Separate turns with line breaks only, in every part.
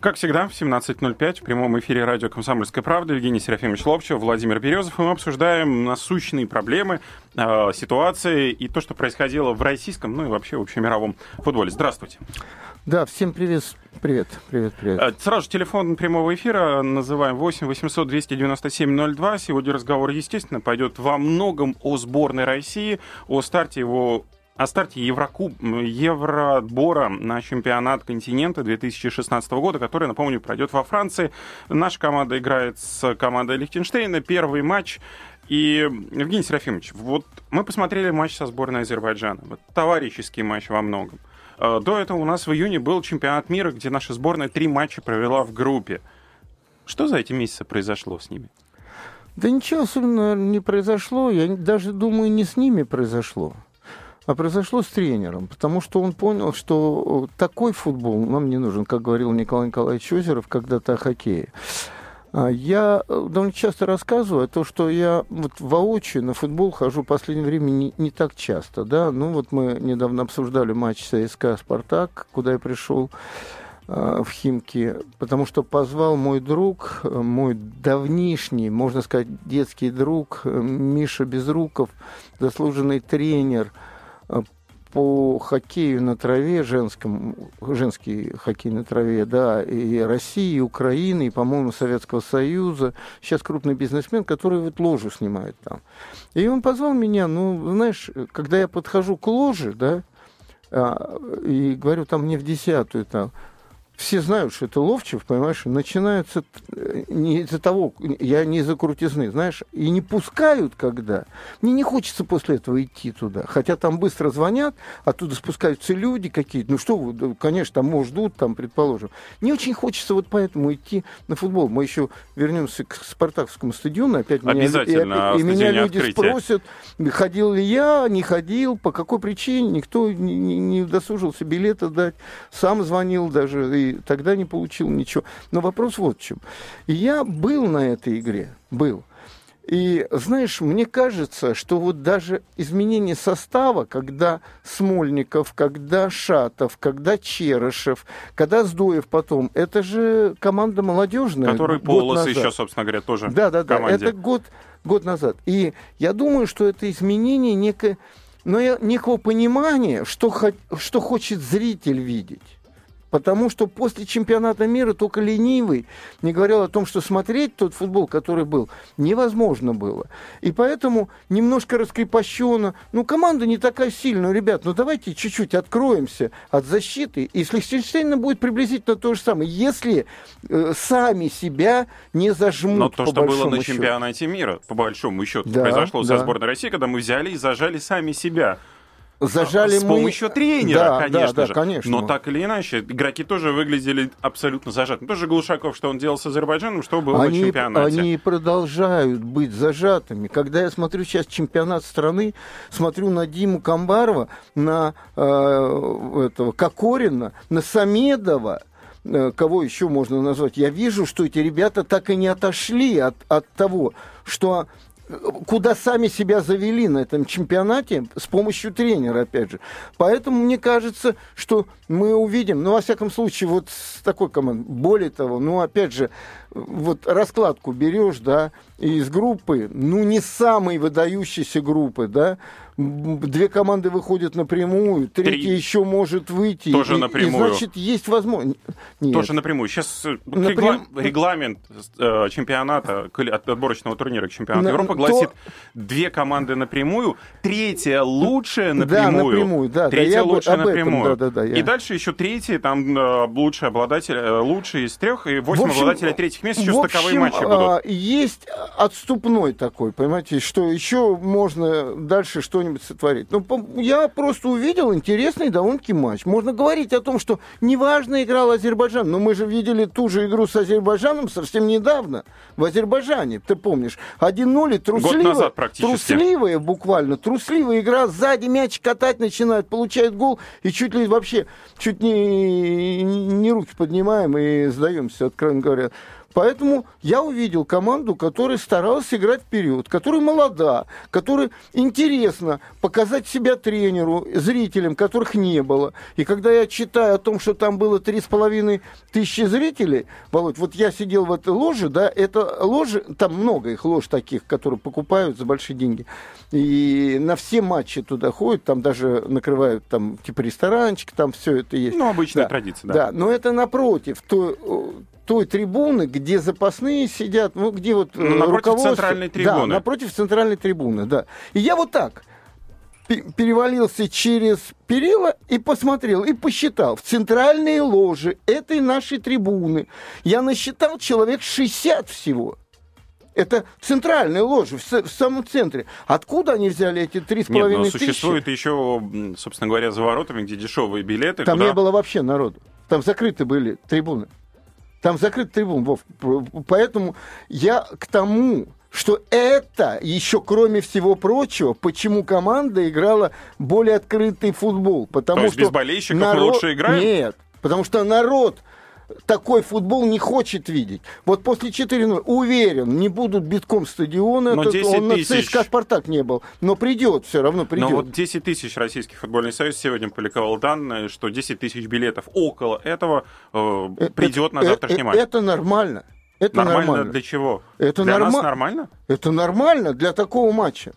Как всегда, в 17.05 в прямом эфире радио «Комсомольская правда» Евгений Серафимович Ловчев, Владимир Березов. И мы обсуждаем насущные проблемы, э, ситуации и то, что происходило в российском, ну и вообще в общемировом футболе. Здравствуйте.
Да, всем привет. Привет, привет, привет.
Э, сразу же телефон прямого эфира называем 8 800 297 02. Сегодня разговор, естественно, пойдет во многом о сборной России, о старте его о старте Еврокуб, Евробора на чемпионат континента 2016 года, который, напомню, пройдет во Франции. Наша команда играет с командой Лихтенштейна. Первый матч и, Евгений Серафимович, вот мы посмотрели матч со сборной Азербайджана. Вот товарищеский матч во многом. Э, до этого у нас в июне был чемпионат мира, где наша сборная три матча провела в группе. Что за эти месяцы произошло с ними?
Да ничего особенного не произошло. Я даже думаю, не с ними произошло, а произошло с тренером. Потому что он понял, что такой футбол нам не нужен, как говорил Николай Николаевич Озеров когда-то о хоккее. А, я э, довольно часто рассказываю о том, что я вот воочию на футбол хожу в последнее время не, не так часто. Да? Ну вот мы недавно обсуждали матч ЦСКА «Спартак», куда я пришел э, в Химки, потому что позвал мой друг, э, мой давнишний, можно сказать, детский друг Миша Безруков, заслуженный тренер по хоккею на траве, женском, женский хоккей на траве, да, и России, и Украины, и, по-моему, Советского Союза. Сейчас крупный бизнесмен, который вот ложу снимает там. И он позвал меня, ну, знаешь, когда я подхожу к ложе, да, а, и говорю, там не в десятую, там, все знают, что это Ловчев, понимаешь, начинаются э, не из-за того, я не из-за крутизны, знаешь, и не пускают, когда. Мне не хочется после этого идти туда. Хотя там быстро звонят, оттуда спускаются люди какие-то. Ну что вы, конечно, там, может, ждут, там, предположим. Не очень хочется вот поэтому идти на футбол. Мы еще вернемся к спартаковскому стадиону. Опять меня,
Обязательно.
И, и меня люди
открытия.
спросят, ходил ли я, не ходил, по какой причине. Никто не, не, не удосужился билета дать. Сам звонил даже и тогда не получил ничего. Но вопрос вот в чем. Я был на этой игре, был. И знаешь, мне кажется, что вот даже изменение состава, когда Смольников, когда Шатов, когда Черышев, когда Сдоев потом, это же команда молодежная.
Который Полос еще, собственно говоря, тоже
да, да, да, это год, год назад. И я думаю, что это изменение некое, но некого понимания, что, что хочет зритель видеть. Потому что после чемпионата мира только ленивый не говорил о том, что смотреть тот футбол, который был, невозможно было. И поэтому немножко раскрепощенно. Ну, команда не такая сильная, ребят, ну давайте чуть-чуть откроемся от защиты. И с Лихтенштейном будет приблизительно то же самое, если э, сами себя не зажмут.
Но то, что было на чемпионате мира, по большому счету, да, произошло да. со сборной России, когда мы взяли и зажали сами себя
зажали
с
мы...
помощью тренера,
да,
конечно
да,
же.
Да, конечно.
Но так или иначе, игроки тоже выглядели абсолютно зажатыми. Тоже Глушаков, что он делал с Азербайджаном, что было
они,
на чемпионате.
Они продолжают быть зажатыми. Когда я смотрю сейчас чемпионат страны, смотрю на Диму Камбарова, на э, этого Кокорина, на Самедова, э, кого еще можно назвать, я вижу, что эти ребята так и не отошли от, от того, что куда сами себя завели на этом чемпионате с помощью тренера, опять же. Поэтому мне кажется, что мы увидим, ну, во всяком случае, вот с такой командой. Более того, ну, опять же, вот раскладку берешь, да, из группы, ну, не самой выдающейся группы, да, две команды выходят напрямую, третья Три. еще может выйти.
Тоже
и,
напрямую.
И, значит, есть возможность.
Тоже напрямую. Сейчас э, Напрям... регламент э, чемпионата, отборочного турнира к чемпионату На... Европы гласит то... две команды напрямую, третья лучшая напрямую.
Да, напрямую, да.
Третья
да,
лучшая
этом,
напрямую.
Да, да, да, я...
И дальше еще третий, там э, лучший обладатель, лучший из трех, и восемь общем, обладателей третьих мест, еще общем, стыковые матчи будут.
А, есть отступной такой, понимаете, что еще можно дальше что-нибудь сотворить. Ну, я просто увидел интересный довольно-таки матч. Можно говорить о том, что неважно играл Азербайджан, но мы же видели ту же игру с Азербайджаном совсем недавно в Азербайджане, ты помнишь. 1-0 и трусливая, трусливая буквально, трусливая игра, сзади мяч катать начинает, получает гол, и чуть ли вообще, чуть не, не руки поднимаем и сдаемся, откровенно говоря. Поэтому я увидел команду, которая старалась играть вперед, которая молода, которая интересно показать себя тренеру, зрителям, которых не было. И когда я читаю о том, что там было три с половиной тысячи зрителей, Володь, вот я сидел в этой ложе, да, это ложе, там много их лож таких, которые покупают за большие деньги. И на все матчи туда ходят, там даже накрывают там типа ресторанчик, там все это есть.
Ну, обычная
да.
традиция, да.
Да, но это напротив той, той трибуны, где запасные сидят, ну, где вот
ну, напротив
руководство...
центральной трибуны.
Да, напротив центральной трибуны, да. И я вот так перевалился через перила и посмотрел, и посчитал. В центральные ложи этой нашей трибуны я насчитал человек 60 всего. Это центральные ложи в, в самом центре. Откуда они взяли эти три с половиной тысячи?
существует еще, собственно говоря, за воротами, где дешевые билеты.
Там
куда...
не было вообще народу. Там закрыты были трибуны. Там закрыт трибун, Вов. Поэтому я к тому, что это еще, кроме всего прочего, почему команда играла более открытый футбол. Потому
То есть
что
без болельщиков
народ...
мы лучше играем?
Нет, потому что народ такой футбол не хочет видеть. Вот после 4-0, уверен, не будут битком стадиона.
Но 10
он
тысяч.
на ЦСКА «Спартак» не был. Но придет, все равно придет.
Но вот 10 тысяч Российский футбольный союз сегодня публиковал данные, что 10 тысяч билетов около этого э,
э
придет
это,
на завтрашний
это,
матч.
Это нормально. Это
нормально,
нормально.
для чего?
Это
для
норма...
нас нормально?
Это нормально для такого матча.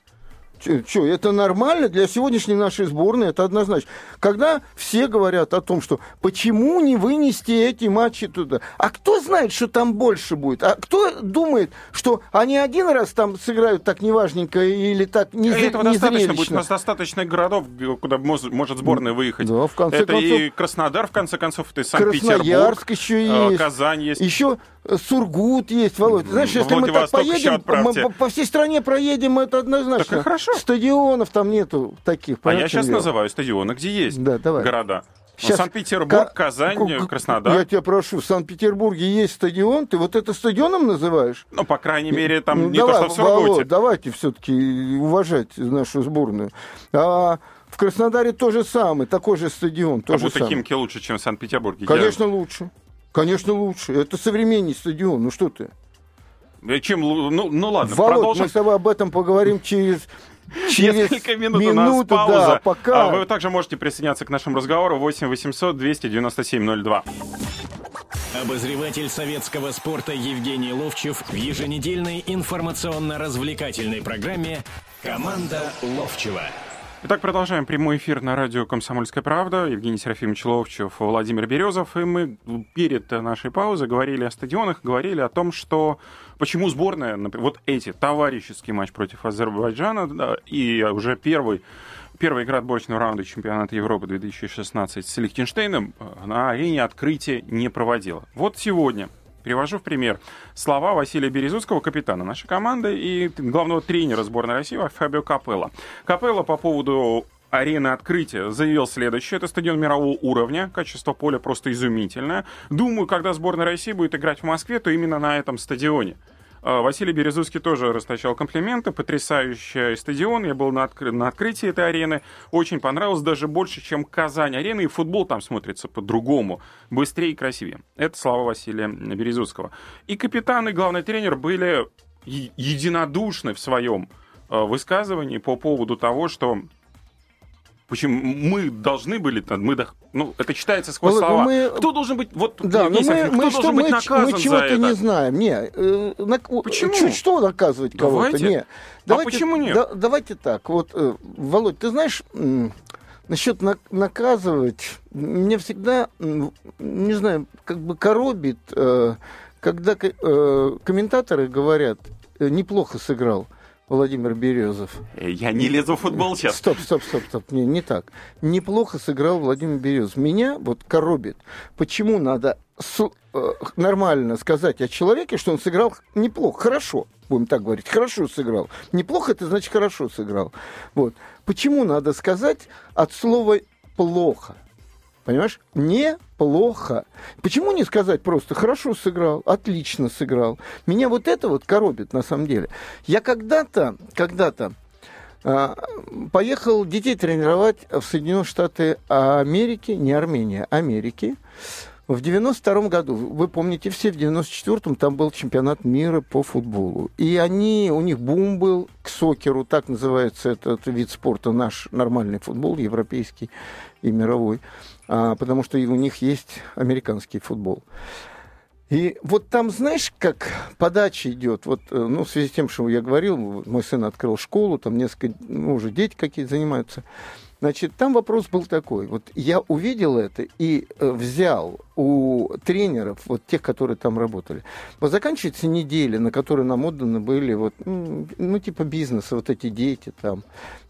Что, это нормально для сегодняшней нашей сборной, это однозначно. Когда все говорят о том, что почему не вынести эти матчи туда, а кто знает, что там больше будет? А кто думает, что они один раз там сыграют так неважненько или так не
Этого достаточно будет. У нас достаточно городов, куда может сборная выехать.
Да, в конце
это
концов,
и Краснодар, в конце концов, это и Санкт-Петербург.
Красноярск еще есть.
Казань есть.
Еще Сургут есть, Володь. Знаешь, если мы так поедем, мы по всей стране проедем, это однозначно.
Так и хорошо.
Стадионов там нету таких.
А я сейчас дело? называю стадионы, где есть
да, давай.
города.
Сейчас
Санкт-Петербург, К... Казань, Краснодар.
Я тебя прошу, в Санкт-Петербурге есть стадион, ты вот это стадионом называешь?
Ну, по крайней мере, там
ну,
не
давай,
то, что в Сургуте.
Давайте все-таки уважать нашу сборную. А в Краснодаре то же самое, такой же стадион. То
а
же
будто
самое.
Химки лучше, чем в Санкт-Петербурге.
Конечно, я... лучше. Конечно, лучше. Это современный стадион. Ну что ты?
Чем, ну, ну ладно,
Володь,
продолжим.
мы с тобой об этом поговорим Через
Несколько минут
минуту,
у нас пауза.
Да, пока...
А вы также можете присоединяться к нашему разговору 8 800 297 02.
Обозреватель советского спорта Евгений Ловчев в еженедельной информационно-развлекательной программе «Команда Ловчева».
Итак, продолжаем прямой эфир на радио «Комсомольская правда». Евгений Серафимович Ловчев, Владимир Березов. И мы перед нашей паузой говорили о стадионах, говорили о том, что почему сборная, вот эти, товарищеский матч против Азербайджана да, и уже первый Первая игра отборочного раунда чемпионата Европы 2016 с Лихтенштейном э, на арене открытия не проводила. Вот сегодня Привожу в пример слова Василия Березутского, капитана нашей команды и главного тренера сборной России Фабио Капелло. Капелло по поводу арены открытия заявил следующее. Это стадион мирового уровня, качество поля просто изумительное. Думаю, когда сборная России будет играть в Москве, то именно на этом стадионе. А, Василий Березуцкий тоже растащал комплименты. Потрясающий стадион. Я был на, откры... на открытии этой арены. Очень понравилось. Даже больше, чем Казань-арена. И футбол там смотрится по-другому. Быстрее и красивее. Это слова Василия Березуцкого. И капитан, и главный тренер были единодушны в своем а, высказывании по поводу того, что Почему мы должны были, мы, ну, это читается сквозь
Володь,
слова.
Мы...
Кто должен быть, вот,
да, но мы,
кто
мы,
должен
что,
быть
мы,
наказан
мы чего-то
за это?
не знаем. Не, э, на,
Почему?
Чуть что наказывать кого-то?
Давайте.
Не.
А
Давайте,
почему нет?
Да, давайте так. Вот, э, Володь, ты знаешь, насчет на, наказывать, меня всегда, не знаю, как бы коробит, э, когда э, комментаторы говорят, э, неплохо сыграл. Владимир Березов.
Э, Я не лезу в футбол сейчас.
Стоп, стоп, стоп, стоп. Не, не так. Неплохо сыграл Владимир Березов. Меня вот коробит. Почему надо с, э, нормально сказать о человеке, что он сыграл неплохо, хорошо, будем так говорить, хорошо сыграл. Неплохо, это значит хорошо сыграл. Вот. Почему надо сказать от слова плохо? Понимаешь? Неплохо. Почему не сказать просто хорошо сыграл, отлично сыграл? Меня вот это вот коробит на самом деле. Я когда-то, когда-то э, поехал детей тренировать в Соединенные Штаты Америки, не Армения, Америки. В 92 году, вы помните все, в 94-м там был чемпионат мира по футболу. И они, у них бум был к сокеру, так называется этот вид спорта, наш нормальный футбол, европейский и мировой, потому что у них есть американский футбол. И вот там, знаешь, как подача идет, вот, э, ну, в связи с тем, что я говорил, мой сын открыл школу, там несколько, ну, уже дети какие-то занимаются. Значит, там вопрос был такой. Вот я увидел это и э, взял у тренеров, вот тех, которые там работали. Вот заканчивается неделя, на которой нам отданы были вот, ну, типа бизнеса, вот эти дети там,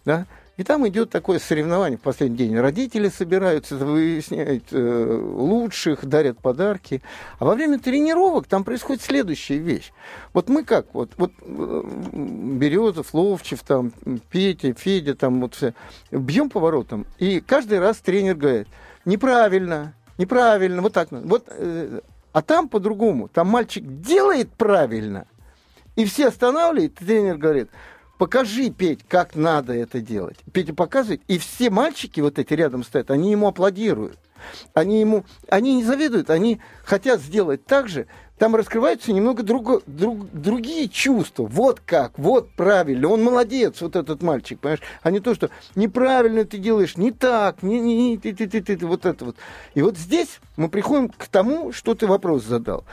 да, и там идет такое соревнование в последний день. Родители собираются, выясняют э, лучших, дарят подарки. А во время тренировок там происходит следующая вещь. Вот мы как, вот, вот э, Березов, Ловчев, там, Петя, Федя, там вот все, бьем поворотом. И каждый раз тренер говорит, неправильно, неправильно, вот так. Вот, э, а там по-другому. Там мальчик делает правильно, и все останавливают, и тренер говорит, покажи, Петь, как надо это делать. Петя показывает, и все мальчики вот эти рядом стоят, они ему аплодируют. Они ему, они не завидуют, они хотят сделать так же. Там раскрываются немного друг, друг, другие чувства. Вот как, вот правильно, он молодец, вот этот мальчик, понимаешь? А не то, что неправильно ты делаешь, не так, не, не, не ты, ты, ты, ты, вот это вот. И вот здесь мы приходим к тому, что ты вопрос задал.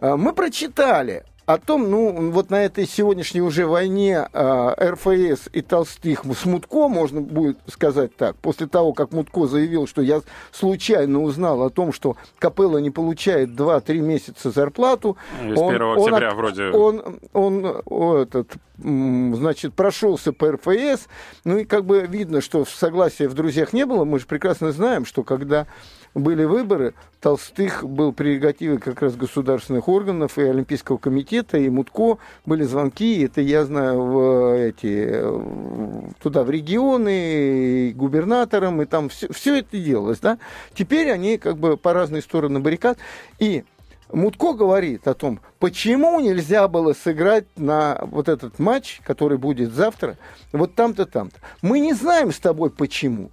А, мы прочитали о том, ну, вот на этой сегодняшней уже войне э, РФС и Толстых с Мутко, можно будет сказать так, после того, как Мутко заявил, что я случайно узнал о том, что Капелла не получает 2-3 месяца зарплату.
С 1 он, октября
он,
вроде.
Он, он, он этот, значит, прошелся по РФС, ну и как бы видно, что согласия в друзьях не было. Мы же прекрасно знаем, что когда были выборы, Толстых был прерогативой как раз государственных органов и Олимпийского комитета, и Мутко были звонки, это я знаю, в эти, туда в регионы, и губернаторам, и там все, все это делалось, да. Теперь они как бы по разные стороны баррикад, и Мутко говорит о том, почему нельзя было сыграть на вот этот матч, который будет завтра, вот там-то, там-то. Мы не знаем с тобой почему.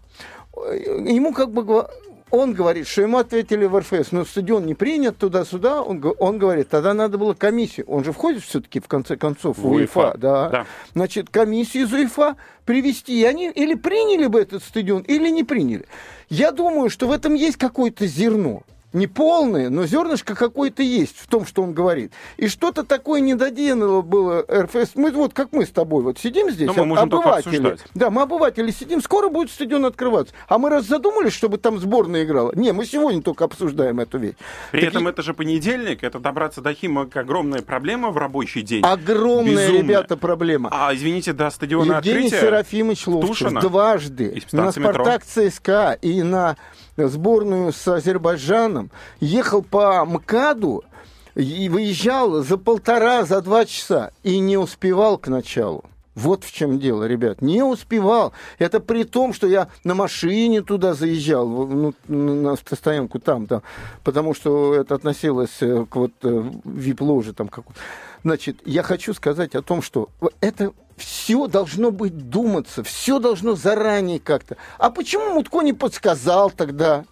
Ему как бы он говорит, что ему ответили в РФС, но стадион не принят туда-сюда. Он, он говорит, тогда надо было комиссию. Он же входит все-таки, в конце концов, в УЕФА. Да. да. Значит, комиссию из УЕФА привести. И они или приняли бы этот стадион, или не приняли. Я думаю, что в этом есть какое-то зерно не полное, но зернышко какое-то есть в том, что он говорит. И что-то такое недоделанного было РФС. Мы вот как мы с тобой вот сидим здесь,
но мы
обыватели. Да, мы обыватели сидим, скоро будет стадион открываться. А мы раз задумались, чтобы там сборная играла? Не, мы сегодня только обсуждаем эту вещь.
При так этом и... это же понедельник, это добраться до Химок огромная проблема в рабочий день.
Огромная, Безумная. ребята, проблема.
А, извините, до стадиона
Евгений
открытия...
Серафимович Ловчев дважды на «Спартак» ЦСКА и на сборную с Азербайджаном, ехал по МКАДу и выезжал за полтора, за два часа и не успевал к началу. Вот в чем дело, ребят. Не успевал. Это при том, что я на машине туда заезжал, ну, на автостоянку там, там, потому что это относилось э, к вот э, вип-ложе там как Значит, я хочу сказать о том, что это все должно быть думаться, все должно заранее как-то. А почему Мутко не подсказал тогда?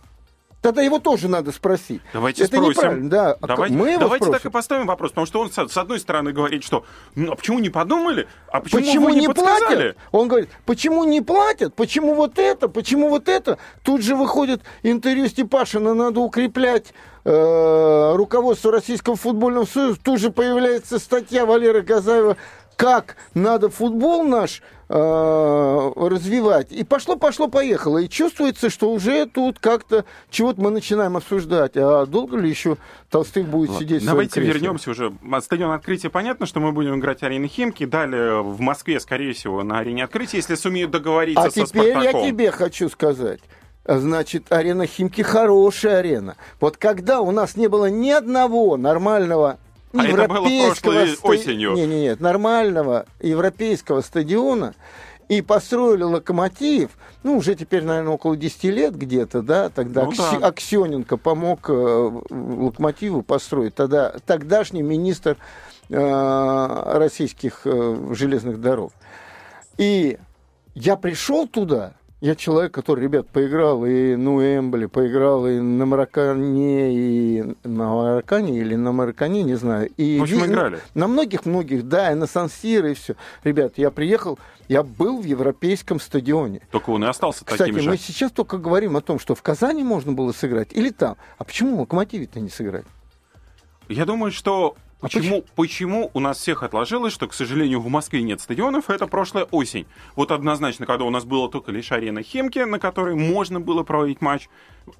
Тогда его тоже надо спросить.
Давайте
это
спросим.
неправильно, да.
А давайте, Мы давайте так и поставим вопрос, потому что он с одной стороны говорит, что ну а почему не подумали, а почему,
почему
не,
не
подсказали?
платят? Он говорит, почему не платят, почему вот это, почему вот это. Тут же выходит интервью Степашина, надо укреплять э, руководство Российского футбольного союза. Тут же появляется статья Валеры Газаева как надо футбол наш э, развивать. И пошло, пошло, поехало. И чувствуется, что уже тут как-то чего-то мы начинаем обсуждать. А долго ли еще Толстых будет Ладно, сидеть
Давайте вернемся уже. Стадион открытия понятно, что мы будем играть арены Химки. Далее в Москве, скорее всего, на арене открытия, если сумеют договориться
а
со
теперь
Спартаком.
я тебе хочу сказать. Значит, арена Химки хорошая арена. Вот когда у нас не было ни одного нормального
а это было прошлой осенью.
Не, не, нет, нормального европейского стадиона и построили локомотив, ну, уже теперь, наверное, около 10 лет где-то, да, тогда ну, Акси... да. Аксененко помог э, локомотиву построить, тогда тогдашний министр э, российских э, железных дорог. И я пришел туда, Я человек, который, ребят, поиграл и ну Эмбли, поиграл и на Маракане, и на Маракане, или на Маракане, не знаю. И
В общем,
ви-
играли.
На многих-многих, да, и на Сан-Сиро, и все. Ребят, я приехал, я был в европейском стадионе.
Только он и остался
Кстати,
таким же.
мы сейчас только говорим о том, что в Казани можно было сыграть или там. А почему в Локомотиве-то не сыграть?
Я думаю, что
А
почему, почему у нас всех отложилось, что, к сожалению, в Москве нет стадионов, это прошлая осень. Вот однозначно, когда у нас было только лишь арена Химки, на которой можно было проводить матч,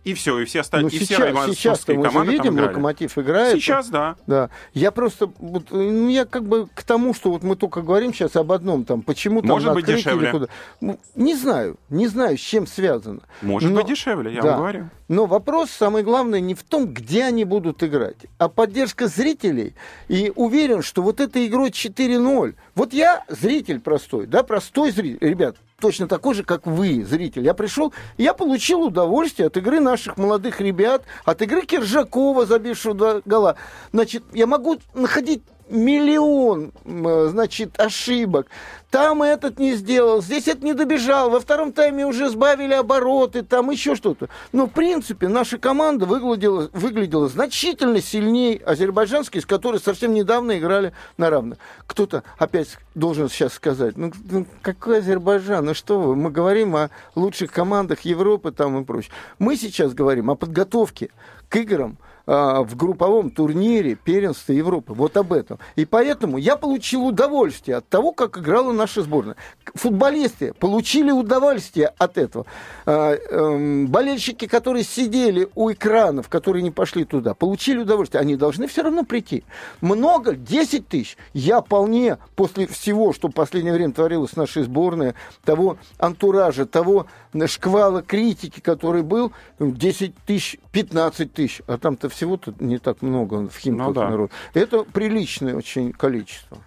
и все, и все остальные, и все
сейчас, сейчас
московские
мы
команды
видим. Локомотив играет.
Сейчас, да.
Да. Я просто, вот, ну, я как бы к тому, что вот мы только говорим сейчас об одном, там, почему там
Может быть, дешевле.
куда. Ну, не знаю, не знаю, с чем связано.
Может
Но-
быть дешевле, я
да.
вам говорю.
Но вопрос, самый главный, не в том, где они будут играть, а поддержка зрителей. И уверен, что вот этой игрой 4-0. Вот я зритель простой, да, простой зритель. Ребят, точно такой же, как вы, зритель. Я пришел, я получил удовольствие от игры наших молодых ребят, от игры Киржакова, забившего гола. Значит, я могу находить миллион, значит, ошибок. Там этот не сделал, здесь это не добежал, во втором тайме уже сбавили обороты, там еще что-то. Но, в принципе, наша команда выглядела, выглядела значительно сильнее азербайджанской, с которой совсем недавно играли на равных. Кто-то опять должен сейчас сказать, ну, ну, какой Азербайджан, ну что вы, мы говорим о лучших командах Европы там и прочее. Мы сейчас говорим о подготовке к играм, в групповом турнире первенства Европы. Вот об этом. И поэтому я получил удовольствие от того, как играла наша сборная. Футболисты получили удовольствие от этого. А, эм, Болельщики, которые сидели у экранов, которые не пошли туда, получили удовольствие. Они должны все равно прийти. Много, 10 тысяч. Я вполне после всего, что в последнее время творилось с нашей сборной, того антуража, того шквала критики, который был, 10 тысяч, 15 тысяч, а там-то всего-то не так много в Химках
Ну да.
народ. Это приличное очень количество.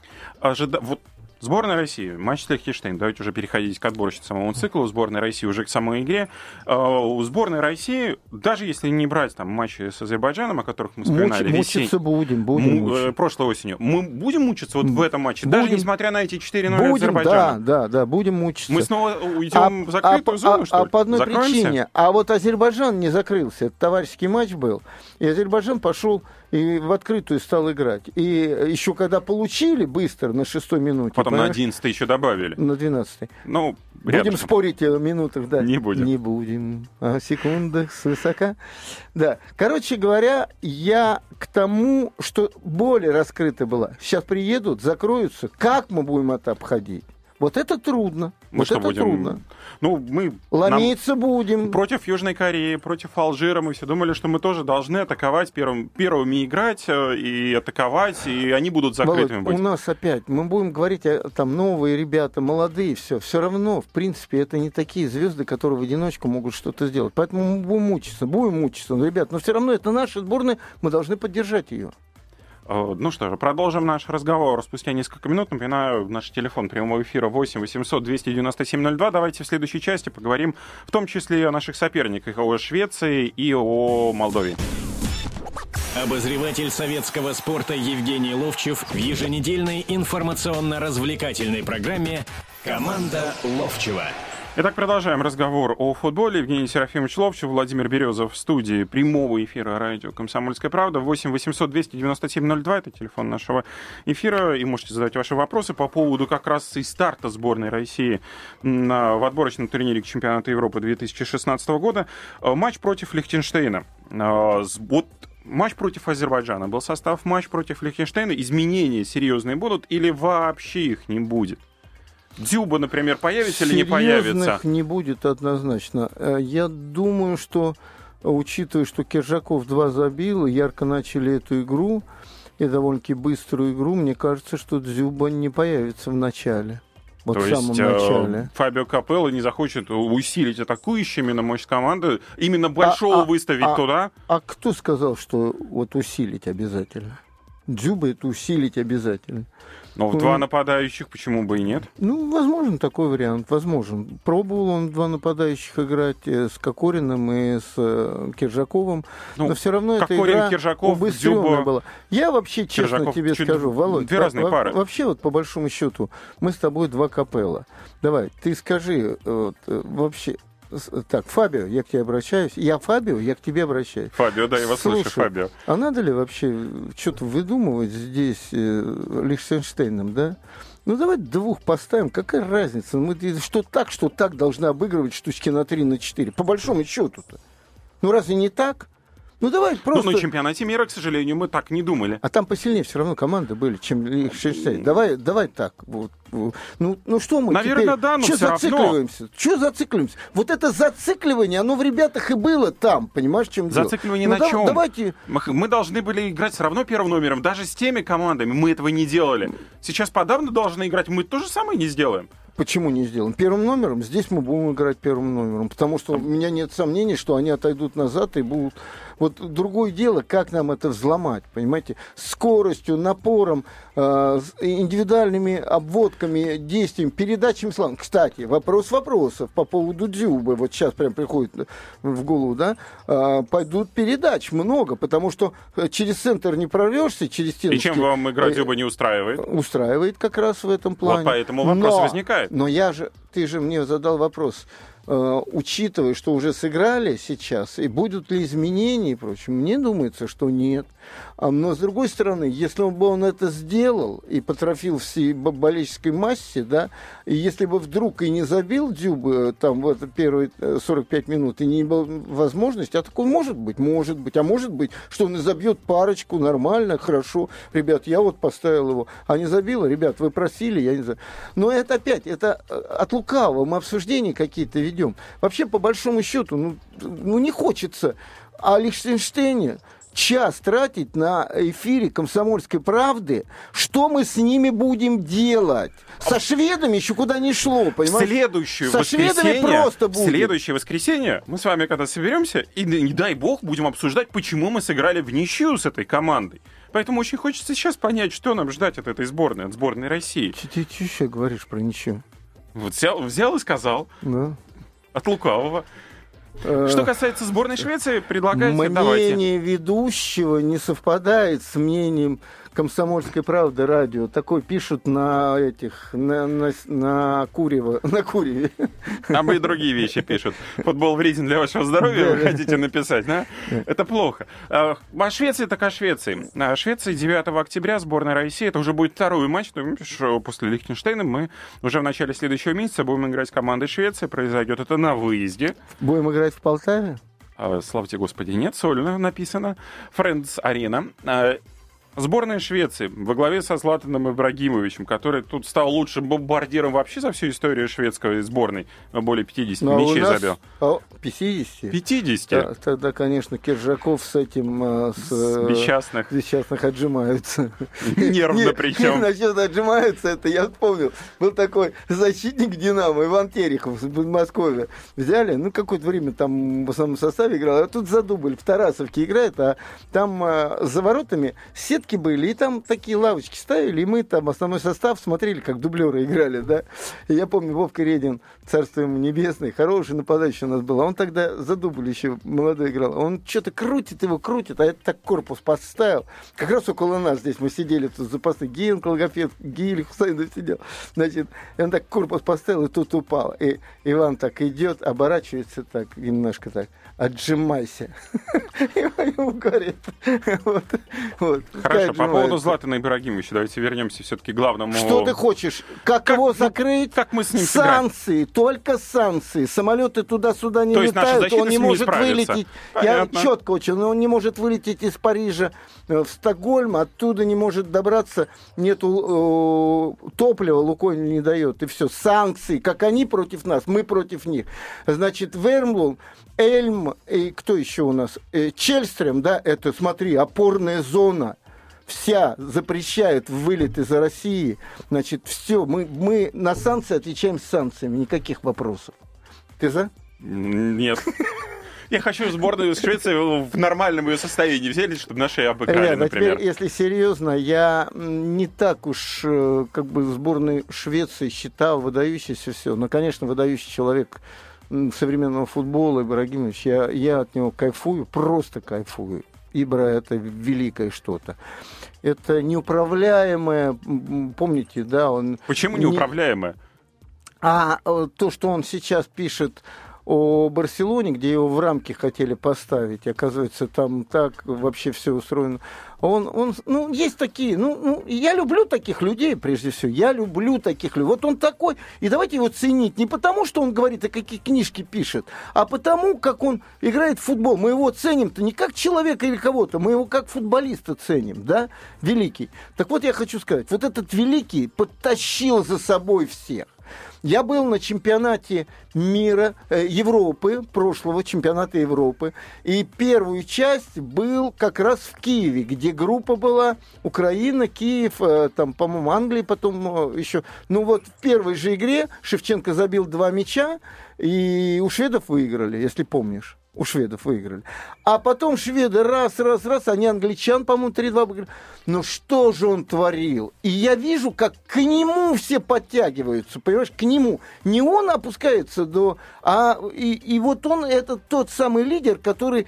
Ожида... Вот Сборная России, матч с Лихтенштейн. Давайте уже переходить к отборочному циклу. У сборной России уже к самой игре. А, У сборной России, даже если не брать там матчи с Азербайджаном, о которых мы вспоминали,
Муч-
весень-
мучиться будем, будем
Му-
мучиться.
э, прошлой осенью. Мы будем мучиться вот в этом матче, даже
Будем.
несмотря на эти 4-0
Будем, да,
Азербайджана.
да, да, будем мучиться.
Мы снова уйдем в закрытую
по-
зону,
а-
что
а
ли?
по одной
Закроемся?
причине. А вот Азербайджан не закрылся. Это товарищеский матч был. И Азербайджан пошел и в открытую стал играть. И еще когда получили быстро на шестой минуте.
Потом на 11 еще добавили.
на 12
Ну,
Будем
рядышком.
спорить о минутах, да.
Не будем.
Не будем. О секундах свысока. Да. Короче говоря, я к тому, что более раскрыта была. Сейчас приедут, закроются. Как мы будем это обходить? Вот это трудно.
Мы
вот
что
это
будем?
трудно.
Ну, мы... нам-
Ломиться будем.
Против Южной Кореи, против Алжира мы все думали, что мы тоже должны атаковать, первым, первыми играть э, и атаковать, и они будут закрытыми
Володь,
быть.
у нас опять, мы будем говорить, о, там новые ребята, молодые, все. Все равно, в принципе, это не такие звезды, которые в одиночку могут что-то сделать. Поэтому мы будем мучиться, будем мучиться. Но, ребят, но все равно это наша сборная, мы должны поддержать ее.
Э, Ну что же, продолжим наш разговор спустя несколько минут. Напоминаю, наш телефон прямого эфира 8 800 297 02. Давайте в следующей части поговорим в том числе и о наших соперниках, о Швеции и о Молдове.
Обозреватель советского спорта Евгений Ловчев в еженедельной информационно-развлекательной программе «Команда Ловчева».
Итак, продолжаем разговор о футболе. Евгений Серафимович Ловчев, Владимир Березов в студии прямого эфира радио «Комсомольская правда». 8 800 297 02 – это телефон нашего эфира. И можете задать ваши вопросы по поводу как раз и старта сборной России в отборочном турнире к чемпионату Европы 2016 года. Э, Матч против Лихтенштейна. Э, Вот матч против Азербайджана был состав, матч против Лихтенштейна. Изменения серьезные будут или вообще их не будет? Дзюба, например, появится или не появится?
Серьезных не будет однозначно. Э, Я думаю, что, учитывая, что Киржаков два забил, ярко начали эту игру, и довольно-таки быструю игру, мне кажется, что Дзюба не появится в начале. Вот
То
в самом
есть э,
начале.
Фабио Капелло не захочет усилить атакующими на мощь команды, именно большого
а-
выставить
а-
туда.
А кто сказал, что вот усилить обязательно? Дзюба это усилить обязательно.
Но в два нападающих почему бы и нет?
Ну, возможен такой вариант, возможен. Пробовал он два нападающих играть э, с Кокориным и с э, Киржаковым, ну, но все равно
Кокорин,
эта игра
Киржаков, Дзюба,
была. Я вообще, честно
Киржаков,
тебе
чуть
скажу, Володь,
две разные
во-
пары.
вообще вот по большому счету мы с тобой два капелла. Давай, ты скажи вот, э, вообще... Так, Фабио, я к тебе обращаюсь. Я Фабио, я к тебе обращаюсь.
Фабио, да, я вас слышу,
Слушай,
Фабио.
А надо ли вообще что-то выдумывать здесь э, Лихтенштейном, да? Ну, давай двух поставим, какая разница? Мы что так, что так должны обыгрывать штучки на 3, на 4. По большому счету-то. Ну, разве не так? Ну, давай
Ну,
просто...
на чемпионате мира, к сожалению, мы так не думали.
А там посильнее все равно команды были, чем Лихтенштейн. Давай, давай так. Вот. Ну, ну что мы
Наверное,
теперь...
да, но
Чё
всё равно.
зацикливаемся? Что зацикливаемся? Вот это зацикливание, оно в ребятах и было там, понимаешь, чем дело?
Зацикливание
Ну,
на
да-
чем?
Давайте...
Мы, мы должны были играть все равно первым номером, даже с теми командами. Мы этого не делали. Сейчас подавно должны играть, мы то же самое не сделаем.
Почему не сделаем? Первым номером? Здесь мы будем играть первым номером. Потому что у меня нет сомнений, что они отойдут назад и будут... Вот другое дело, как нам это взломать, понимаете? Скоростью, напором, э, индивидуальными обводками, действиями, передачами слав. Кстати, вопрос вопросов по поводу Дзюбы. Вот сейчас прям приходит в голову, да? Э, пойдут передач много, потому что э, через центр не прорвешься, через стену.
И чем вам игра Дюба не устраивает?
устраивает как раз в этом плане.
поэтому вопрос
Но-
возникает.
Но я же, ты же мне задал вопрос, учитывая, что уже сыграли сейчас, и будут ли изменения и прочее, мне думается, что нет. А, но с другой стороны, если бы он это сделал и потрофил всей бо- болельческой массе, да, и если бы вдруг и не забил Дюбы э, там в это первые э, 45 минут, и не было возможности, а такое может быть, может быть, а может быть, что он и забьет парочку нормально, хорошо, ребят, я вот поставил его, а не забила, ребят, вы просили, я не знаю. Но это опять, это э, от лукавого, мы обсуждения какие-то ведем. Вообще, по большому счету, ну, ну не хочется о Лихтенштейне час тратить на эфире «Комсомольской правды», что мы с ними будем делать? Со шведами еще куда не шло, понимаешь?
следующее
Со шведами просто будет.
следующее воскресенье мы с вами когда соберемся, и не дай бог будем обсуждать, почему мы сыграли в ничью с этой командой. Поэтому очень хочется сейчас понять, что нам ждать от этой сборной, от сборной России.
Ты еще говоришь про ничего?
Вот взял, взял и сказал
Да.
От лукавого.
Э,
Что касается сборной Швеции, предлагайте, давайте.
Мнение ведущего не совпадает с мнением комсомольской правды радио. Такой пишут на этих, на, на, на Курево, на Куреве.
А мы и другие вещи пишут. Футбол вреден для вашего здоровья, вы хотите написать, да? Это плохо. А а Швеция так о Швеции. А Швеция 9 октября, сборная России. Это уже будет второй матч. Ну, после Лихтенштейна мы уже в начале следующего месяца будем играть с командой Швеции. Произойдет это на выезде.
Будем играть в Полтаве?
А, Славьте Господи, нет, сольно написано. Friends Арена. Сборная Швеции во главе со Златаном Ибрагимовичем, который тут стал лучшим бомбардиром вообще за всю историю шведской сборной. Более 50
Ну, а
мячей
нас-
забил.
а, 50?
50
Да, тогда, конечно, Киржаков с этим... а, С,
с
э,
несчастных.
Несчастных отжимаются.
Нервно
Не-
причем.
Насчет отжимаются, это я вспомнил. Был такой защитник Динамо, Иван Терехов из Подмосковья. Взяли, ну, какое-то время там в основном составе играл, а тут за дубль в Тарасовке играет, а там а, за воротами сетки были, и там такие лавочки ставили, и мы там основной состав смотрели, как дублеры играли, да. И я помню, Вовка Редин, царство ему небесное, хороший нападающий у нас был, а он тогда за дубль еще молодой играл. Он что-то крутит его, крутит, а я так корпус подставил. Как раз около нас здесь мы сидели, тут запасный Геен Колгофет, Гиль Хусайнов сидел. Значит, и он так корпус поставил, и тут упал. И Иван так идет, оборачивается так, немножко так, отжимайся. И ему говорит, вот, вот.
По поводу. Златана Ибрагимовича, давайте вернемся все-таки к главному.
Что ты хочешь? Как,
Как-
его закрыть?
как мы с ним?
Санкции, только санкции. Самолеты туда-сюда не
То
летают, он не может вылететь.
Понятно.
Я четко очень, но он не может вылететь из Парижа э, в Стокгольм, оттуда не может добраться, нету э, топлива, Лукойль не дает, и все. Санкции, как они против нас, мы против них. Значит, Вермлун, Эльм, и кто еще у нас? Э, Чельстрем, да, это, смотри, опорная зона вся запрещает вылет из России, значит, все, мы, мы на санкции отвечаем санкциями, никаких вопросов. Ты за?
Нет. Я хочу сборную Швеции в нормальном ее состоянии взяли, чтобы наши обыграли,
Ребят, а
например.
теперь, если серьезно, я не так уж э, как бы сборную Швеции считал выдающейся все. Но, конечно, выдающий человек современного футбола Ибрагимович, я, я от него кайфую, просто кайфую. Ибра это великое что-то. Это неуправляемое, помните, да, он...
Почему неуправляемое? Не...
А э, то, что он сейчас пишет о Барселоне, где его в рамки хотели поставить. Оказывается, там так вообще все устроено. Он, он, ну, есть такие, ну, ну, я люблю таких людей, прежде всего. Я люблю таких людей. Вот он такой, и давайте его ценить не потому, что он говорит, а какие книжки пишет, а потому, как он играет в футбол. Мы его ценим-то не как человека или кого-то, мы его как футболиста ценим, да, великий. Так вот, я хочу сказать, вот этот великий подтащил за собой всех. Я был на чемпионате мира, э, Европы, прошлого чемпионата Европы, и первую часть был как раз в Киеве, где группа была Украина, Киев, э, там, по-моему, Англия потом э, еще. Ну вот в первой же игре Шевченко забил два мяча, и у шведов выиграли, если помнишь у шведов выиграли. А потом шведы раз, раз, раз, они англичан, по-моему, 3-2 выиграли. Ну что же он творил? И я вижу, как к нему все подтягиваются, понимаешь, к нему. Не он опускается до... А и, и вот он, это тот самый лидер, который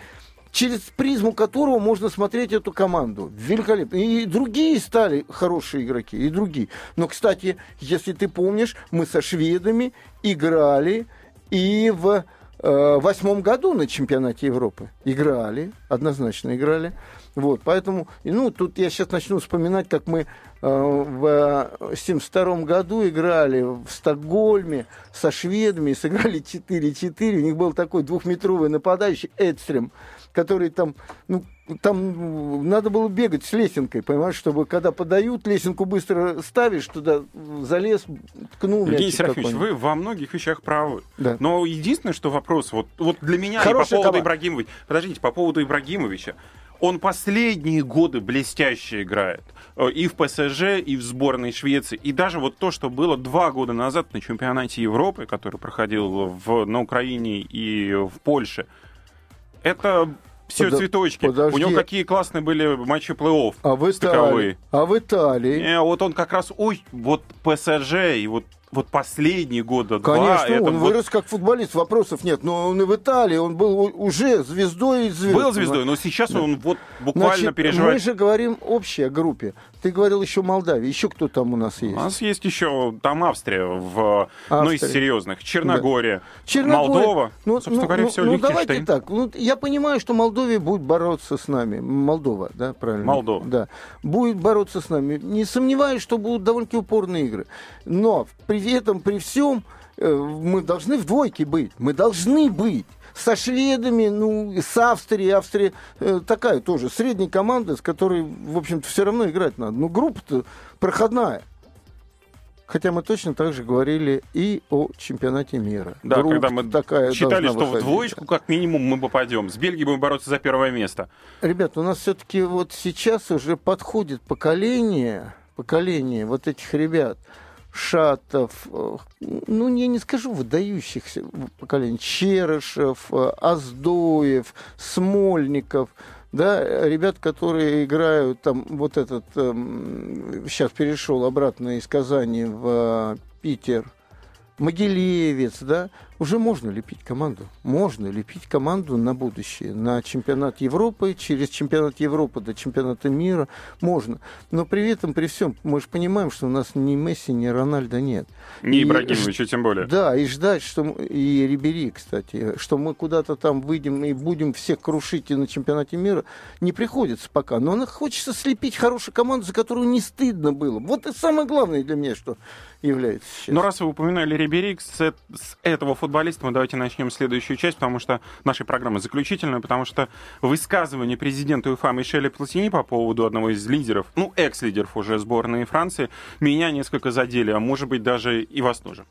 через призму которого можно смотреть эту команду. Великолепно. И другие стали хорошие игроки, и другие. Но, кстати, если ты помнишь, мы со шведами играли и в Э, восьмом году на чемпионате Европы играли, однозначно играли. Вот, поэтому, ну, тут я сейчас начну вспоминать, как мы э, в 72 году играли в Стокгольме со шведами, сыграли 4-4, у них был такой двухметровый нападающий Эдстрем, который там, ну, там надо было бегать с лесенкой, понимаешь, чтобы когда подают, лесенку быстро ставишь, туда залез, ткнул
Евгений Серафимович, вы во многих вещах правы. Да. Но единственное, что вопрос, вот, вот для меня Хорошая и по поводу Ибрагимовича, подождите, по поводу Ибрагимовича, он последние годы блестяще играет. Э, и в ПСЖ, и в сборной Швеции. И даже вот то, что было два года назад на чемпионате Европы, который проходил в, на Украине и в Польше, это все Под... цветочки. Подожди. У него какие классные были матчи плей-офф.
А в Италии? А в Италии?
Не, вот он как раз, ой, вот ПСЖ и вот вот последние года
Конечно,
два...
он вот... вырос как футболист, вопросов нет. Но он и в Италии, он был уже звездой звезд.
Был звездой, но сейчас да. он вот буквально Значит, переживает...
Мы же говорим общей группе. Ты говорил еще Молдавия. Еще кто там у нас есть?
У нас есть еще там Австрия, в, Австрия. ну, из серьезных. Черногория, да. Черногория. Молдова.
Ну, Собственно ну, говоря, ну, все ну, давайте так. Ну, я понимаю, что Молдовия будет бороться с нами. Молдова, да, правильно?
Молдова.
Да. Будет бороться с нами. Не сомневаюсь, что будут довольно-таки упорные игры. Но при этом, при всем, э, мы должны в двойке быть. Мы должны быть со шведами, ну, с Австрией. Австрия э, такая тоже средняя команда, с которой, в общем-то, все равно играть надо. Но группа-то проходная. Хотя мы точно так же говорили и о чемпионате мира.
Да, Групп когда мы такая считали, что выходить. в двоечку как минимум мы попадем. С Бельгией будем бороться за первое место.
Ребят, у нас все-таки вот сейчас уже подходит поколение, поколение вот этих ребят, Шатов, э, ну, я не скажу выдающихся поколений, Черышев, э, Аздоев, Смольников, да, ребят, которые играют там вот этот, эм, сейчас перешел обратно из Казани в э, Питер, Могилевец, да, уже можно лепить команду. Можно лепить команду на будущее. На чемпионат Европы, через чемпионат Европы до чемпионата мира можно. Но при этом, при всем, мы же понимаем, что у нас ни Месси, ни Рональда нет.
Ни Ибрагимовича тем более.
Да, и ждать, что... И Рибери, кстати, что мы куда-то там выйдем и будем всех крушить и на чемпионате мира, не приходится пока. Но хочется слепить хорошую команду, за которую не стыдно было. Вот это самое главное для меня, что является сейчас.
Но раз вы упоминали Рибери, с, с этого футболиста мы давайте начнем следующую часть, потому что нашей программы заключительная, потому что высказывание президента УЕФА Мишеля Платини по поводу одного из лидеров, ну, экс-лидеров уже сборной Франции, меня несколько задели, а может быть даже и вас тоже.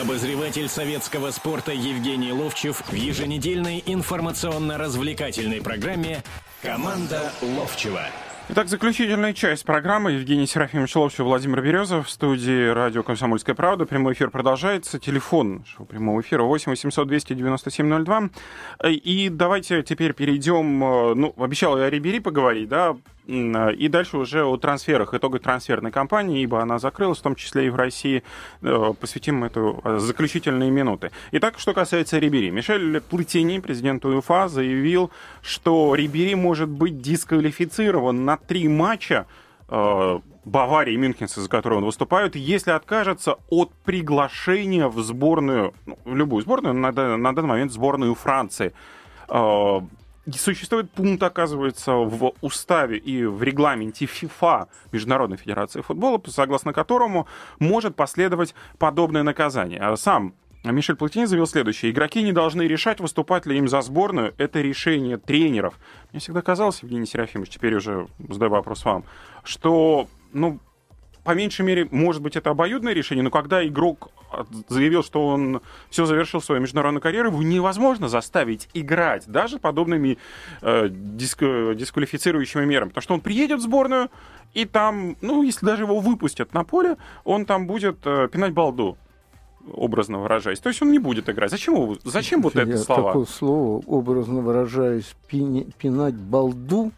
Обозреватель советского спорта Евгений Ловчев в еженедельной информационно-развлекательной программе «Команда Ловчева».
Итак, заключительная часть программы. Евгений Серафимович Ловчев, Владимир Березов в студии радио «Комсомольская правда». Прямой эфир продолжается. Телефон прямого эфира 8 800 297 02. И давайте теперь перейдем... Э, ну, обещал я о Рибери поговорить, да, и дальше уже о трансферах, итогах трансферной кампании, ибо она закрылась, в том числе и в России. Э, посвятим эту э, заключительные минуты. Итак, что касается Рибери. Мишель Платини, президент УЕФА, заявил, что Рибери может быть дисквалифицирован на три матча э, Баварии и Мюнхенса, за которые он выступает, если откажется от приглашения в сборную, ну, в любую сборную, на, на данный момент сборную Франции существует пункт, оказывается, в уставе и в регламенте ФИФА, Международной Федерации футбола, согласно которому может последовать подобное наказание. А сам Мишель Платини заявил следующее. Игроки не должны решать, выступать ли им за сборную. Это решение тренеров. Мне всегда казалось, Евгений Серафимович, теперь уже задаю вопрос вам, что ну, по меньшей мере, может быть, это обоюдное решение, но когда игрок заявил, что он все завершил свою международную карьеру, его невозможно заставить играть даже подобными э, диск, дисквалифицирующими мерами. Потому что он приедет в сборную, и там, ну, если даже его выпустят на поле, он там будет э, пинать балду образно выражаясь. То есть он не будет играть. Зачем, его, зачем вот это слово?
Такое слово, образно выражаясь, пинать балду,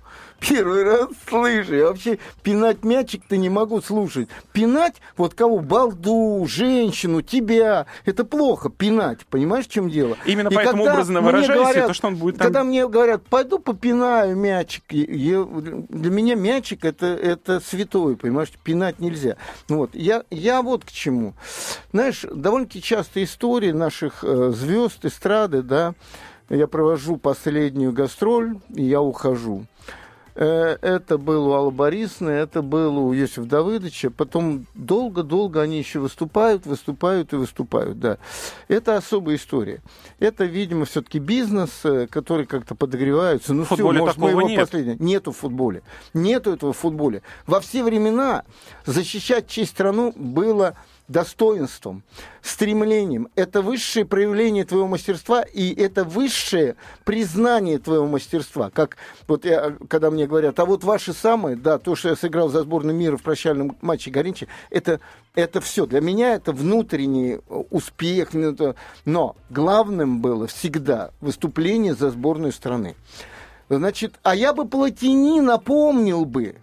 Первый раз слышу. Я вообще пинать мячик-то не могу слушать. Пинать, вот кого? Балду, женщину, тебя. Это плохо, пинать. Понимаешь, в чем дело?
Именно и поэтому образно выражаясь, то, что он будет
там... Когда мне говорят, пойду попинаю мячик, я, для меня мячик это, это святое, понимаешь? Пинать нельзя. Вот. Я, я вот к чему. Знаешь, довольно-таки часто истории наших э, звезд, эстрады, да, я провожу последнюю гастроль, и я ухожу. Э, это был у Аллы Борисовны, это было у Йосифа Давыдовича. Потом долго-долго они еще выступают, выступают и выступают, да. Это особая история. Это, видимо, все-таки бизнес, э, который как-то подогревается. Ну,
все, может, такого
его
нет.
последнее. Нету в футболе. Нету этого в футболе. Во все времена защищать честь страну было достоинством, стремлением. Это высшее проявление твоего мастерства, и это высшее признание твоего мастерства. Как вот я, когда мне говорят, а вот ваши самые, да, то, что я сыграл за сборную мира в прощальном матче Горинчи, это, это все. Для меня это внутренний успех. Но главным было всегда выступление за сборную страны. Значит, а я бы Платини напомнил бы,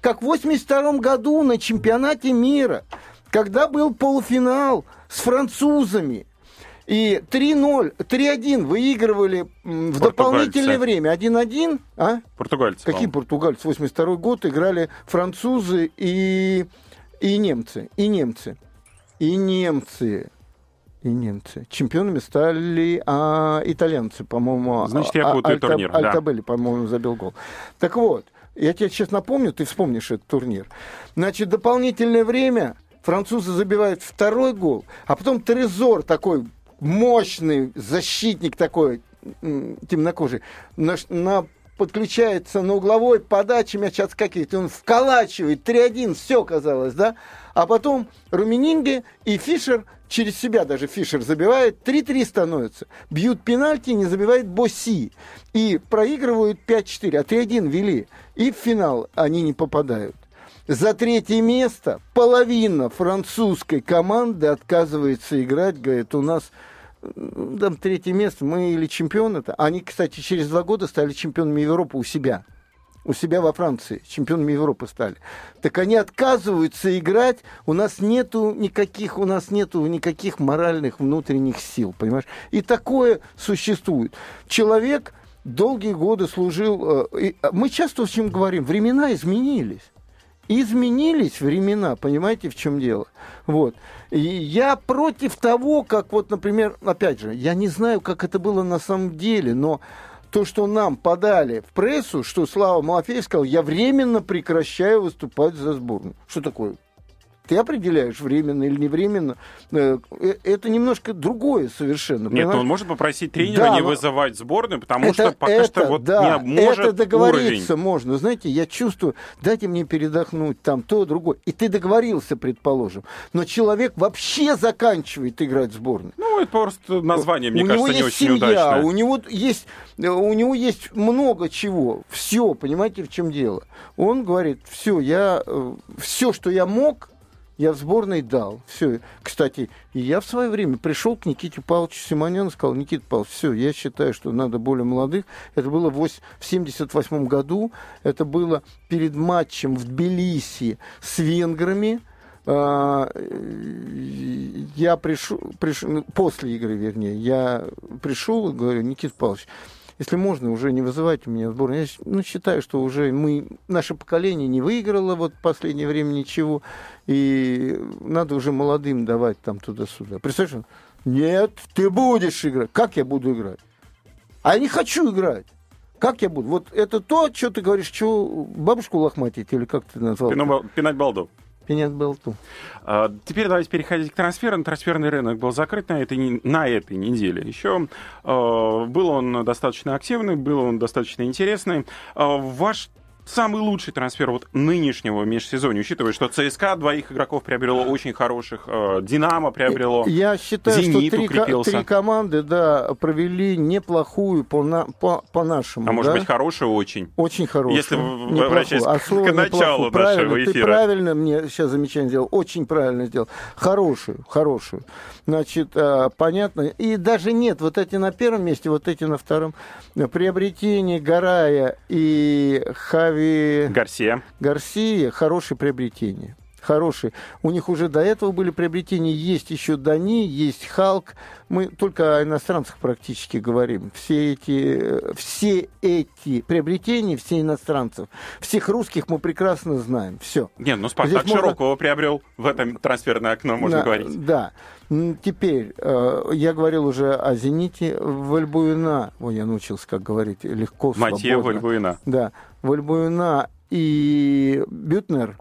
как в 82 году на чемпионате мира – когда был полуфинал с французами, и 3-0, 3-1 выигрывали в дополнительное время. 1-1, а?
Португальцы.
Какие португальцы? 82 год играли французы и, и немцы. И немцы. И немцы. И немцы. Чемпионами стали а, итальянцы, по-моему.
Значит, я путаю Альта, турнир.
Альтабелли, да. по-моему, забил гол. Так вот, я тебе сейчас напомню, ты вспомнишь этот турнир. Значит, дополнительное время французы забивают второй гол, а потом Трезор такой мощный защитник такой темнокожий на, на подключается на угловой подаче, мяч отскакивает, он вколачивает 3-1, все казалось, да? А потом Румининге и Фишер, через себя даже Фишер забивает, 3-3 становится. Бьют пенальти, не забивает Боси. И проигрывают 5-4, а 3-1 вели. И в финал они не попадают. За третье место половина французской команды отказывается играть, говорит, у нас там третье место, мы или чемпионы-то. Они, кстати, через два года стали чемпионами Европы у себя. У себя во Франции, чемпионами Европы стали. Так они отказываются играть, у нас нету никаких, у нас нету никаких моральных внутренних сил, понимаешь? И такое существует. Человек долгие годы служил... Э, мы часто о чем говорим, времена изменились изменились времена, понимаете, в чем дело? Вот. И я против того, как вот, например, опять же, я не знаю, как это было на самом деле, но то, что нам подали в прессу, что Слава Малафеев сказал, я временно прекращаю выступать за сборную. Что такое? Ты определяешь, временно или невременно. Э, э, это немножко другое совершенно.
Нет,
понимаешь?
он может попросить тренера
Да,
не
но-
вызывать сборную, потому
это,
что пока
это,
что вот
да,
не может
это договориться
уровень.
можно. Знаете, я чувствую, дайте мне передохнуть, там то, другое. И ты договорился, предположим. Но человек вообще заканчивает играть в сборную.
Ну, это просто название, мне
у
кажется,
него
не
есть
очень
семья,
удачное.
у него есть, у него есть много чего. Все, понимаете, в чем дело? Он говорит, все, я, все, что я мог, я в сборной дал. Все. Кстати, я в свое время пришел к Никите Павловичу Симоняну сказал, Никита Павлович, все, я считаю, что надо более молодых. Это было в 1978 году. Это было перед матчем в Тбилиси с венграми. А, э, Я пришел, пришел, ну, после игры, вернее, я пришел и говорю, Никита Павлович, если можно, уже не вызывайте меня в сборную. Я ну, считаю, что уже мы, наше поколение не выиграло вот в последнее время ничего, и надо уже молодым давать там туда-сюда. Представляешь, нет, ты будешь играть. Как я буду играть? А я не хочу играть. Как я буду? Вот это то, что ты говоришь, что бабушку лохматить, или как ты назвал?
Пинать балду.
Пенят болту.
А, Теперь давайте переходить к трансферам. Трансферный рынок был закрыт на этой, на этой неделе. Еще э, был он достаточно активный, был он достаточно интересный. Э, ваш самый лучший трансфер вот нынешнего межсезонья, учитывая, что ЦСКА двоих игроков приобрело очень хороших, э, Динамо приобрело.
Я считаю,
«Зенит»
что три,
укрепился.
три команды, да, провели неплохую по, на- по, по нашему.
А может
да?
быть, хороший очень.
Очень хорошую.
Если возвращаясь
А
к
слово
началу
неплохую.
нашего
правильно,
эфира.
Ты правильно мне сейчас замечание сделал. Очень правильно сделал. Хорошую, хорошую. Значит, а, понятно. И даже нет, вот эти на первом месте, вот эти на втором. Приобретение Гарая и Хави...
Гарсия.
Гарсия хорошее приобретение. Хорошие. У них уже до этого были приобретения. Есть еще Дани, есть Халк. Мы только о иностранцах практически говорим. Все эти, все эти приобретения, все иностранцев, всех русских мы прекрасно знаем. Все.
Нет, ну Спартак
Здесь можно-
Широкого приобрел в этом трансферное окно, можно
Да,
говорить.
Да. Теперь, э, я говорил уже о «Зените». Вальбуина, ой, я научился, как говорить, легко,
Матье
свободно.
Вальбуина.
Да, Вальбуина и Бютнер,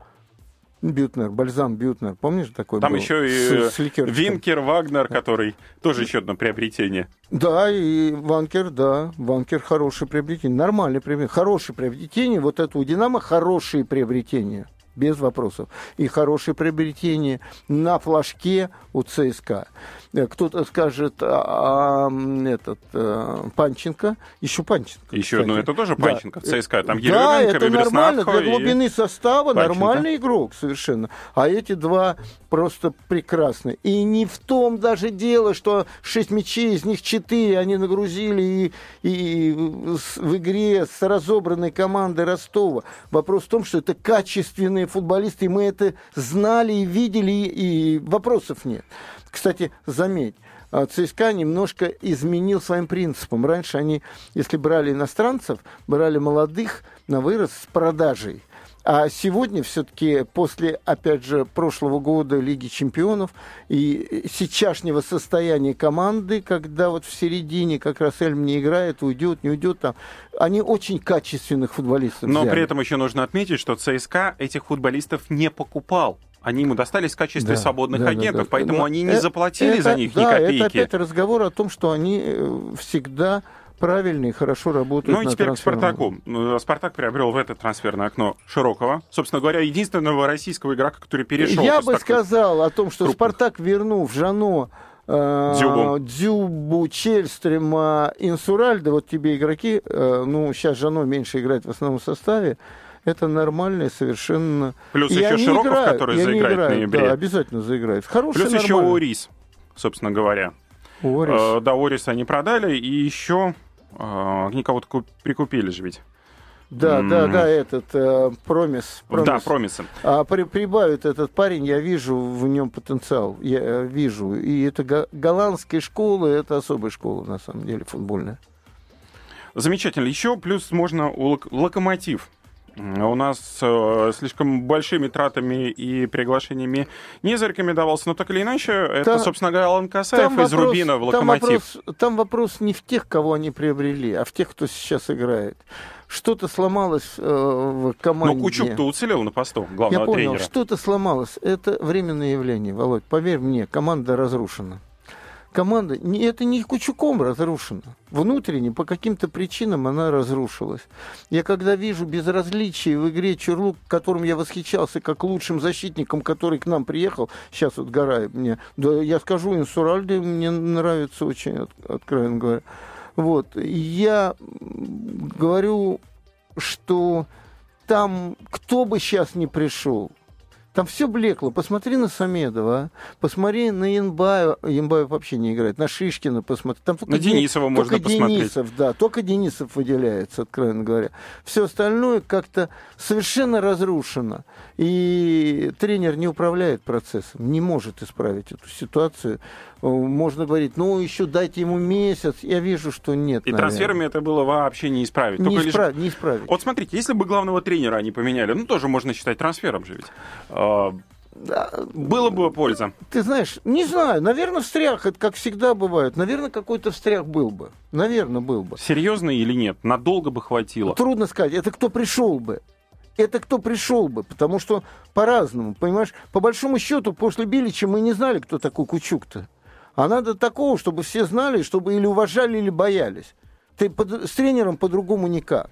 Бютнер, бальзам Бютнер, помнишь такой
Там
был?
еще и
С- с ликерчиком.
Винкер, Вагнер, который тоже еще одно приобретение.
Да, и Ванкер, да, Ванкер хорошее приобретение, нормальное приобретение, хорошее приобретение, вот это у Динамо хорошие приобретения, без вопросов. И хорошее приобретение на флажке у ЦСКА. Э, Кто-то скажет, а, а, этот, э, Панченко, еще Панченко.
Еще,
кстати.
ну это тоже
Да.
Панченко в ЦСКА. Там
Да,
Еременко,
это нормально для
и-
глубины состава,
Панченко.
нормальный игрок совершенно. А эти два просто прекрасны. И не в том даже дело, что шесть мячей, из них четыре они нагрузили и, и в игре с разобранной командой Ростова. Вопрос в том, что это качественные футболисты, и мы это знали и видели, и, и вопросов нет. Кстати, заметь, а, ЦСКА немножко изменил своим принципам. Раньше они, если брали иностранцев, брали молодых на вырос с продажей. А сегодня все-таки после, опять же, прошлого года Лиги Чемпионов и сейчасшнего состояния команды, когда вот в середине как раз Эльм не играет, уйдет, не уйдет, там, они очень качественных футболистов
Но
взяли.
при этом еще нужно отметить, что ЦСКА этих футболистов не покупал. Они ему достались в качестве
Да,
свободных
да, да,
агентов,
да.
поэтому
Но
они не
э-
заплатили за
это-
них
да,
ни
это
копейки.
опять разговор о том, что они э, всегда правильно и хорошо работают
Ну и теперь к Спартаку. Ну, Спартак приобрел в это трансферное окно Широкого. Собственно говоря, единственного российского игрока, который перешел.
Я бы сказал о том, что
крупных.
Спартак, вернув Жано, э,
Дзюбу.
Дзюбу, Чельстрема, Инсуральда, вот тебе игроки, э, ну, сейчас Жано меньше играет в основном составе, это нормальные совершенно...
Плюс
И
еще Широков,
играют,
который заиграет в
играют,
ноябре.
Да, обязательно заиграет. Хороший,
Плюс еще
нормальный.
Орис, собственно говоря.
Орис.
Э, да, Ориса они продали, и еще э, они кого-то ку- прикупили же ведь.
Да, да,
м.
да, этот э, Промис.
Да, Промисы.
А при- прибавит этот парень, я вижу в нем потенциал, я э, вижу. И это го- голландская школа, это особая школа, на самом деле, футбольная.
Замечательно. Еще плюс можно Лок- Локомотив у нас э, слишком большими тратами и приглашениями не зарекомендовался. Но так или иначе, это,
Там-
собственно говоря, Алан Касаев из Рубина в
там
Локомотив.
вопрос, там вопрос не в тех, кого они приобрели, а в тех, кто сейчас играет. Что-то сломалось э, в команде.
Ну, Кучук-то уцелел на посту
Я
главного
понял,
тренера.
что-то сломалось. Это временное явление, Володь. Поверь мне, команда разрушена. Команда, это не Кучуком разрушена. Внутренне, по каким-то причинам она разрушилась. Я когда вижу безразличие в игре Чурлук, которым я восхищался как лучшим защитником, который к нам приехал, сейчас вот Гараев мне, да я скажу, Инсуральде мне нравится очень, от- откровенно говоря. Вот, я говорю, что там кто бы сейчас не пришел, там все блекло. Посмотри на Самедова, посмотри на Янбаева. Янбаев вообще не играет. На Шишкина посмотри. Там только
На
Дени-
Денисова можно
только
посмотреть.
Денисов, да, только Денисов выделяется, откровенно говоря. Все остальное как-то совершенно разрушено. И тренер не управляет процессом, не может исправить эту ситуацию. Э, Можно говорить, ну, еще дайте ему месяц. Я вижу, что нет.
И
наверное.
трансферами это было вообще не исправить.
не,
Только лишь-
исправить, не исправить.
Вот смотрите, если бы главного тренера они поменяли, ну, тоже можно считать трансфером же ведь. А, Было бы польза.
Ты знаешь, не знаю, наверное, встрях, это как всегда бывает. Наверное, какой-то встрях был бы. Наверное, был бы.
Серьезно или нет? Надолго бы хватило.
Трудно сказать, это кто пришел бы. Это кто пришел бы, потому что по-разному, понимаешь? По большому счету, после Билича мы не знали, кто такой Кучук-то. А надо такого, чтобы все знали, чтобы или уважали, или боялись. Ты под- с тренером по-другому никак.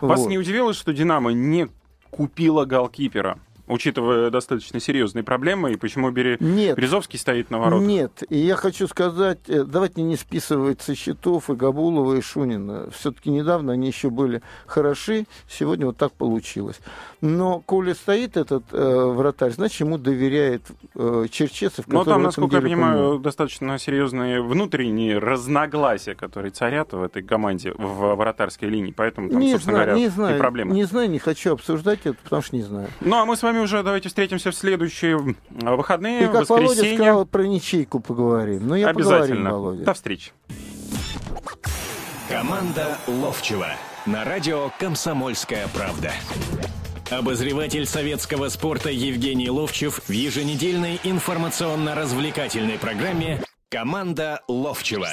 Вас
Вот.
не удивило, что «Динамо» не купила голкипера? Учитывая достаточно серьезные проблемы, и почему Бери...
Нет.
Березовский стоит на воротах?
Нет, и я хочу сказать, э, давайте не списывать со счетов и Габулова, и Шунина. Все-таки недавно они еще были хороши, сегодня вот так получилось. Но коли стоит этот э, вратарь, значит, ему доверяет э, Черчесов,
Но там, насколько я понимаю,
понимает.
достаточно серьезные внутренние разногласия, которые царят в этой команде, в вратарской линии. Поэтому там,
Не
собственно
знаю,
говоря,
не
и
знаю,
проблемы.
не знаю, не хочу обсуждать это, потому что не знаю.
Ну, а мы с вами уже давайте встретимся в следующие выходные,
И как Володя
воскресенье.
сказал, про ничейку поговорим. Ну, я поговорим,
Обязательно.
Володя.
До встречи.
Команда Ловчева на радио «Комсомольская правда». Обозреватель советского спорта Евгений Ловчев в еженедельной информационно-развлекательной программе «Команда Ловчева».